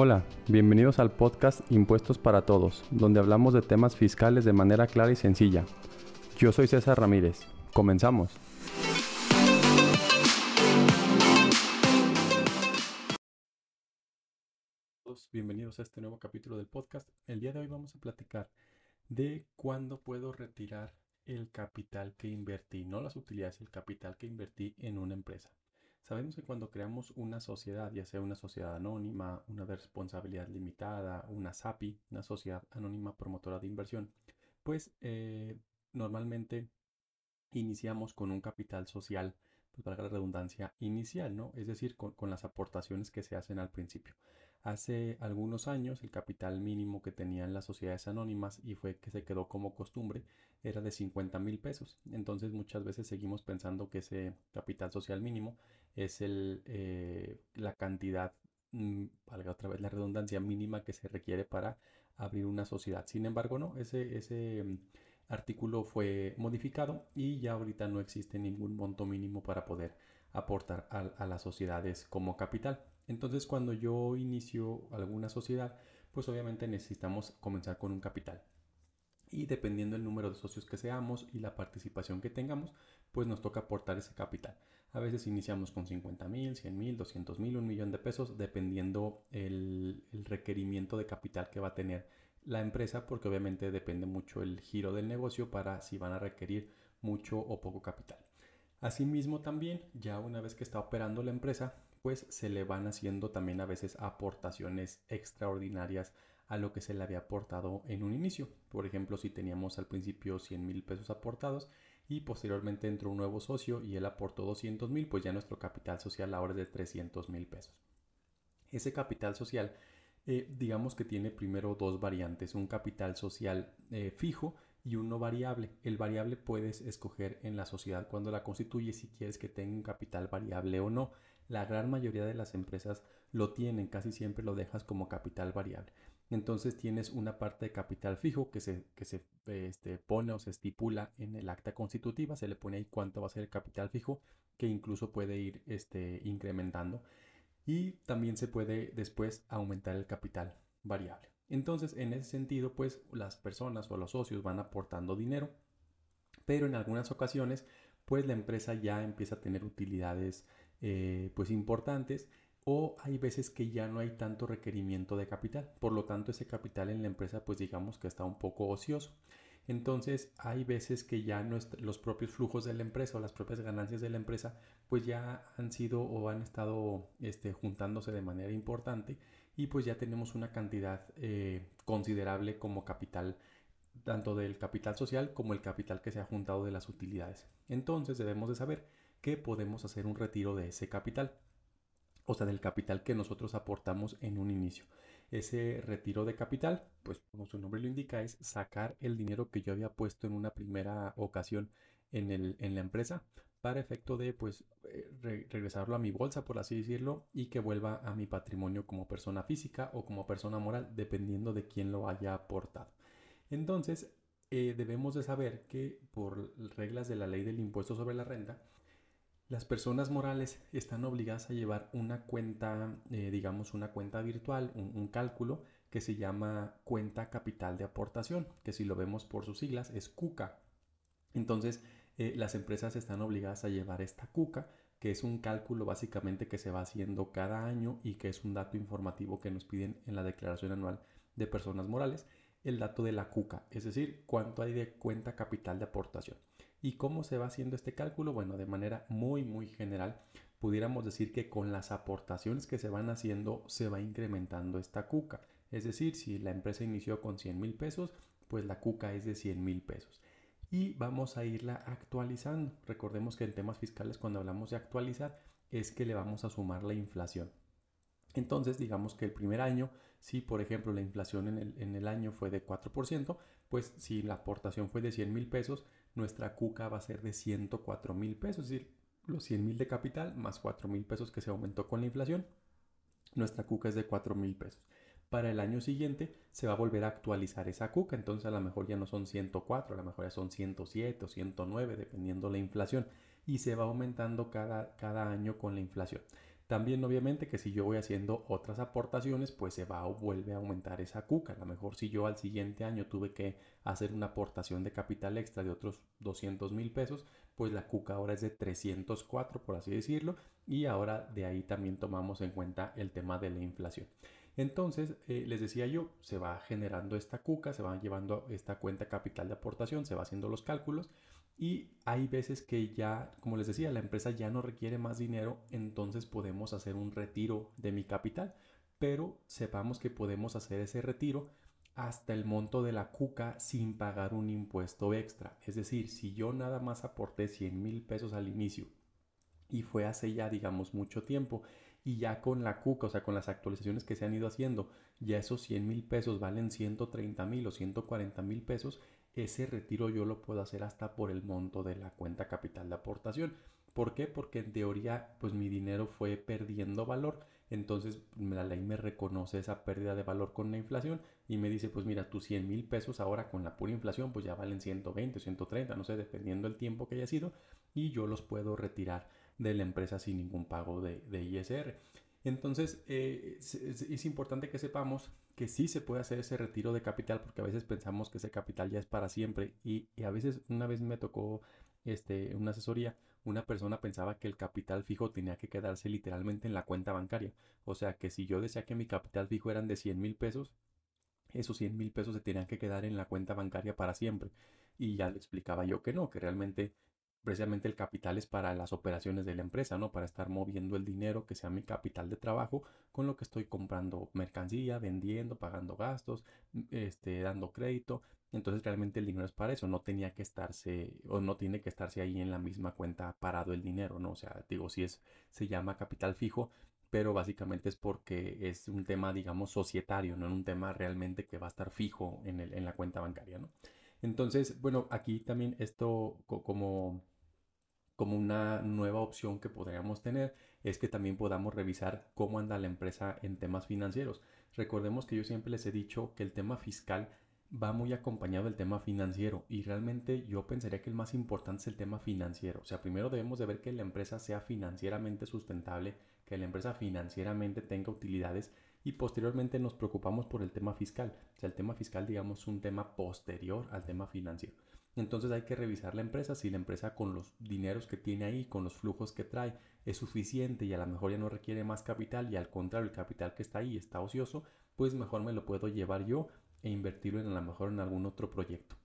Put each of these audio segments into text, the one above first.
Hola, bienvenidos al podcast Impuestos para Todos, donde hablamos de temas fiscales de manera clara y sencilla. Yo soy César Ramírez. Comenzamos. Bienvenidos a este nuevo capítulo del podcast. El día de hoy vamos a platicar de cuándo puedo retirar el capital que invertí, no las utilidades, el capital que invertí en una empresa. Sabemos que cuando creamos una sociedad, ya sea una sociedad anónima, una de responsabilidad limitada, una SAPI, una sociedad anónima promotora de inversión, pues eh, normalmente iniciamos con un capital social, pues para la redundancia, inicial, ¿no? Es decir, con las aportaciones que se hacen al principio. Hace algunos años el capital mínimo que tenían las sociedades anónimas y fue que se quedó como costumbre era de 50 mil pesos. Entonces muchas veces seguimos pensando que ese capital social mínimo es el, eh, la cantidad, mm, valga otra vez la redundancia mínima que se requiere para abrir una sociedad. Sin embargo, no, ese, ese mm, artículo fue modificado y ya ahorita no existe ningún monto mínimo para poder aportar a las sociedades como capital. Entonces cuando yo inicio alguna sociedad, pues obviamente necesitamos comenzar con un capital. Y dependiendo del número de socios que seamos y la participación que tengamos, pues nos toca aportar ese capital. A veces iniciamos con 50 mil, 100 mil, 200 mil, un millón de pesos, dependiendo el, el requerimiento de capital que va a tener la empresa, porque obviamente depende mucho el giro del negocio para si van a requerir mucho o poco capital. Asimismo también, ya una vez que está operando la empresa, pues se le van haciendo también a veces aportaciones extraordinarias a lo que se le había aportado en un inicio. Por ejemplo, si teníamos al principio 100 mil pesos aportados y posteriormente entró un nuevo socio y él aportó 200 mil, pues ya nuestro capital social ahora es de 300 mil pesos. Ese capital social, eh, digamos que tiene primero dos variantes, un capital social eh, fijo y uno variable. El variable puedes escoger en la sociedad cuando la constituye si quieres que tenga un capital variable o no. La gran mayoría de las empresas lo tienen, casi siempre lo dejas como capital variable. Entonces tienes una parte de capital fijo que se, que se este, pone o se estipula en el acta constitutiva, se le pone ahí cuánto va a ser el capital fijo, que incluso puede ir este, incrementando. Y también se puede después aumentar el capital variable. Entonces, en ese sentido, pues las personas o los socios van aportando dinero, pero en algunas ocasiones, pues la empresa ya empieza a tener utilidades eh, pues importantes o hay veces que ya no hay tanto requerimiento de capital. Por lo tanto, ese capital en la empresa pues digamos que está un poco ocioso. Entonces hay veces que ya los propios flujos de la empresa o las propias ganancias de la empresa pues ya han sido o han estado este, juntándose de manera importante y pues ya tenemos una cantidad eh, considerable como capital tanto del capital social como el capital que se ha juntado de las utilidades. Entonces debemos de saber que podemos hacer un retiro de ese capital, o sea, del capital que nosotros aportamos en un inicio. Ese retiro de capital, pues como su nombre lo indica, es sacar el dinero que yo había puesto en una primera ocasión en, el, en la empresa para efecto de pues eh, regresarlo a mi bolsa, por así decirlo, y que vuelva a mi patrimonio como persona física o como persona moral, dependiendo de quién lo haya aportado. Entonces, eh, debemos de saber que por reglas de la ley del impuesto sobre la renta, las personas morales están obligadas a llevar una cuenta, eh, digamos una cuenta virtual, un, cálculo que se llama cuenta capital de aportación, que si lo vemos por sus siglas es CUCA. Entonces, eh, las empresas están obligadas a llevar esta CUCA, que es un cálculo básicamente que se va haciendo cada año y que es un dato informativo que nos piden en la declaración anual de personas morales, el dato de la CUCA, es decir, cuánto hay de cuenta capital de aportación. ¿Y cómo se va haciendo este cálculo? Bueno, de manera muy, muy general, pudiéramos decir que con las aportaciones que se van haciendo se va incrementando esta cuca. Es decir, si la empresa inició con 100 mil pesos, pues la cuca es de 100 mil pesos. Y vamos a irla actualizando. Recordemos que en temas fiscales cuando hablamos de actualizar es que le vamos a sumar la inflación. Entonces, digamos que el primer año, si por ejemplo la inflación en el, en el año fue de 4%, pues si la aportación fue de 100 mil pesos, nuestra cuca va a ser de 104 mil pesos, es decir, los 100 mil de capital más 4 mil pesos que se aumentó con la inflación, nuestra cuca es de 4 mil pesos. Para el año siguiente se va a volver a actualizar esa cuca, entonces a lo mejor ya no son 104, a lo mejor ya son 107 o 109, dependiendo la inflación, y se va aumentando cada, cada año con la inflación. También obviamente que si yo voy haciendo otras aportaciones, pues se va o vuelve a aumentar esa cuca. A lo mejor si yo al siguiente año tuve que hacer una aportación de capital extra de otros 200 mil pesos, pues la cuca ahora es de 304, por así decirlo, y ahora de ahí también tomamos en cuenta el tema de la inflación. Entonces, eh, les decía yo, se va generando esta cuca, se va llevando esta cuenta capital de aportación, se va haciendo los cálculos y hay veces que ya, como les decía, la empresa ya no requiere más dinero, entonces podemos hacer un retiro de mi capital, pero sepamos que podemos hacer ese retiro hasta el monto de la cuca sin pagar un impuesto extra. Es decir, si yo nada más aporté 100 mil pesos al inicio y fue hace ya, digamos, mucho tiempo y ya con la cuca, o sea, con las actualizaciones que se han ido haciendo, ya esos 100 mil pesos valen 130 mil o 140 mil pesos, ese retiro yo lo puedo hacer hasta por el monto de la cuenta capital de aportación. ¿Por qué? Porque en teoría pues mi dinero fue perdiendo valor, entonces la ley me reconoce esa pérdida de valor con la inflación y me dice pues mira tus 100 mil pesos ahora con la pura inflación pues ya valen 120 o 130, no sé, dependiendo el tiempo que haya sido y yo los puedo retirar de la empresa sin ningún pago de, ISR. Entonces eh, es importante que sepamos que sí se puede hacer ese retiro de capital porque a veces pensamos que ese capital ya es para siempre y, a veces una vez me tocó este, una asesoría, una persona pensaba que el capital fijo tenía que quedarse literalmente en la cuenta bancaria. O sea que si yo decía que mi capital fijo eran de 100 mil pesos, esos 100 mil pesos se tenían que quedar en la cuenta bancaria para siempre. Y ya le explicaba yo que no, que realmente precisamente el capital es para las operaciones de la empresa, ¿no? Para estar moviendo el dinero que sea mi capital de trabajo con lo que estoy comprando mercancía, vendiendo, pagando gastos, este, dando crédito. Entonces realmente el dinero es para eso, no tenía que estarse o no tiene que estarse ahí en la misma cuenta parado el dinero, ¿no? O sea, digo, si es, se llama capital fijo, pero básicamente es porque es un tema, digamos, societario, no es un tema realmente que va a estar fijo en, el, en la cuenta bancaria, ¿no? Entonces, bueno, aquí también esto como como una nueva opción que podríamos tener es que también podamos revisar cómo anda la empresa en temas financieros. Recordemos que yo siempre les he dicho que el tema fiscal va muy acompañado del tema financiero y realmente yo pensaría que el más importante es el tema financiero. O sea, primero debemos de ver que la empresa sea financieramente sustentable, que la empresa financieramente tenga utilidades y posteriormente nos preocupamos por el tema fiscal. O sea, el tema fiscal digamos es un tema posterior al tema financiero. Entonces hay que revisar la empresa, si la empresa con los dineros que tiene ahí, con los flujos que trae, es suficiente y a lo mejor ya no requiere más capital y al contrario el capital que está ahí está ocioso, pues mejor me lo puedo llevar yo e invertirlo en a lo mejor en algún otro proyecto.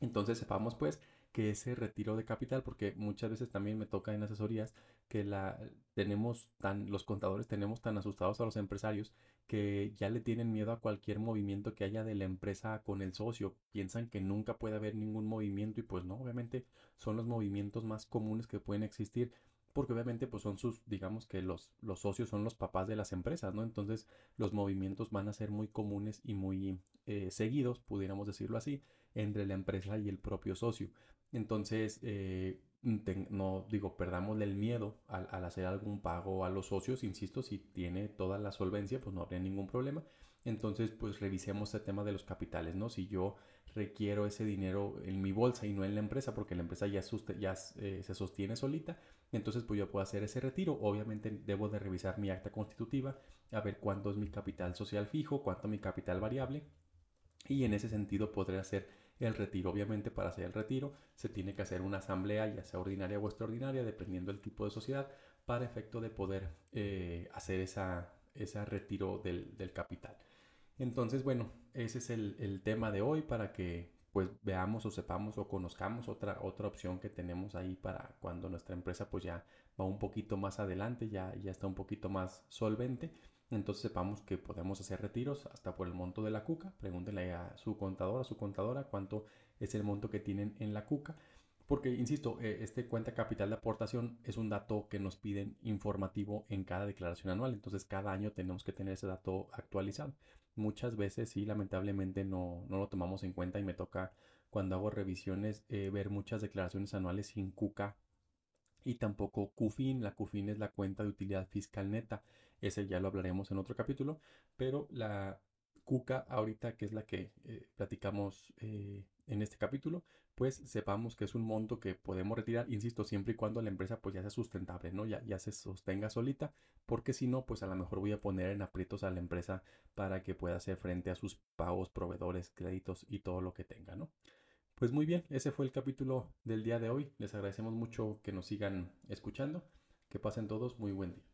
Entonces sepamos pues que ese retiro de capital, porque muchas veces también me toca en asesorías que la tenemos tan, los contadores tenemos tan asustados a los empresarios que ya le tienen miedo a cualquier movimiento que haya de la empresa con el socio. Piensan que nunca puede haber ningún movimiento y pues no, obviamente son los movimientos más comunes que pueden existir porque obviamente pues son sus, digamos que los, los socios son los papás de las empresas, ¿no? Entonces los movimientos van a ser muy comunes y muy eh, seguidos, pudiéramos decirlo así, entre la empresa y el propio socio. Entonces, eh, no digo, perdámosle el miedo al, hacer algún pago a los socios, insisto, si tiene toda la solvencia, pues no habría ningún problema. Entonces, pues revisemos el tema de los capitales, ¿no? Si yo requiero ese dinero en mi bolsa y no en la empresa, porque la empresa ya, ya eh, se sostiene solita, entonces pues yo puedo hacer ese retiro. Obviamente debo de revisar mi acta constitutiva, a ver cuánto es mi capital social fijo, cuánto mi capital variable, y en ese sentido podré hacer el retiro. Obviamente para hacer el retiro se tiene que hacer una asamblea, ya sea ordinaria o extraordinaria, dependiendo del tipo de sociedad, para efecto de poder eh, hacer esa, ese retiro del, capital. Entonces, bueno, ese es el, tema de hoy para que pues veamos o sepamos o conozcamos otra, otra opción que tenemos ahí para cuando nuestra empresa pues ya va un poquito más adelante, ya, ya está un poquito más solvente entonces sepamos que podemos hacer retiros hasta por el monto de la cuca. Pregúntenle a su contador, a su contadora, cuánto es el monto que tienen en la cuca. Porque, insisto, eh, este cuenta capital de aportación es un dato que nos piden informativo en cada declaración anual. Entonces, cada año tenemos que tener ese dato actualizado. Muchas veces, sí, lamentablemente no, no lo tomamos en cuenta y me toca, cuando hago revisiones, eh, ver muchas declaraciones anuales sin cuca y tampoco CUFIN. La CUFIN es la cuenta de utilidad fiscal neta. Ese ya lo hablaremos en otro capítulo, pero la CUCA ahorita, que es la que eh, platicamos eh, en este capítulo, pues sepamos que es un monto que podemos retirar, insisto, siempre y cuando la empresa pues ya sea sustentable, ¿no? Ya, ya se sostenga solita, porque si no, pues a lo mejor voy a poner en aprietos a la empresa para que pueda hacer frente a sus pagos, proveedores, créditos y todo lo que tenga, ¿no? Pues muy bien, ese fue el capítulo del día de hoy. Les agradecemos mucho que nos sigan escuchando. Que pasen todos muy buen día.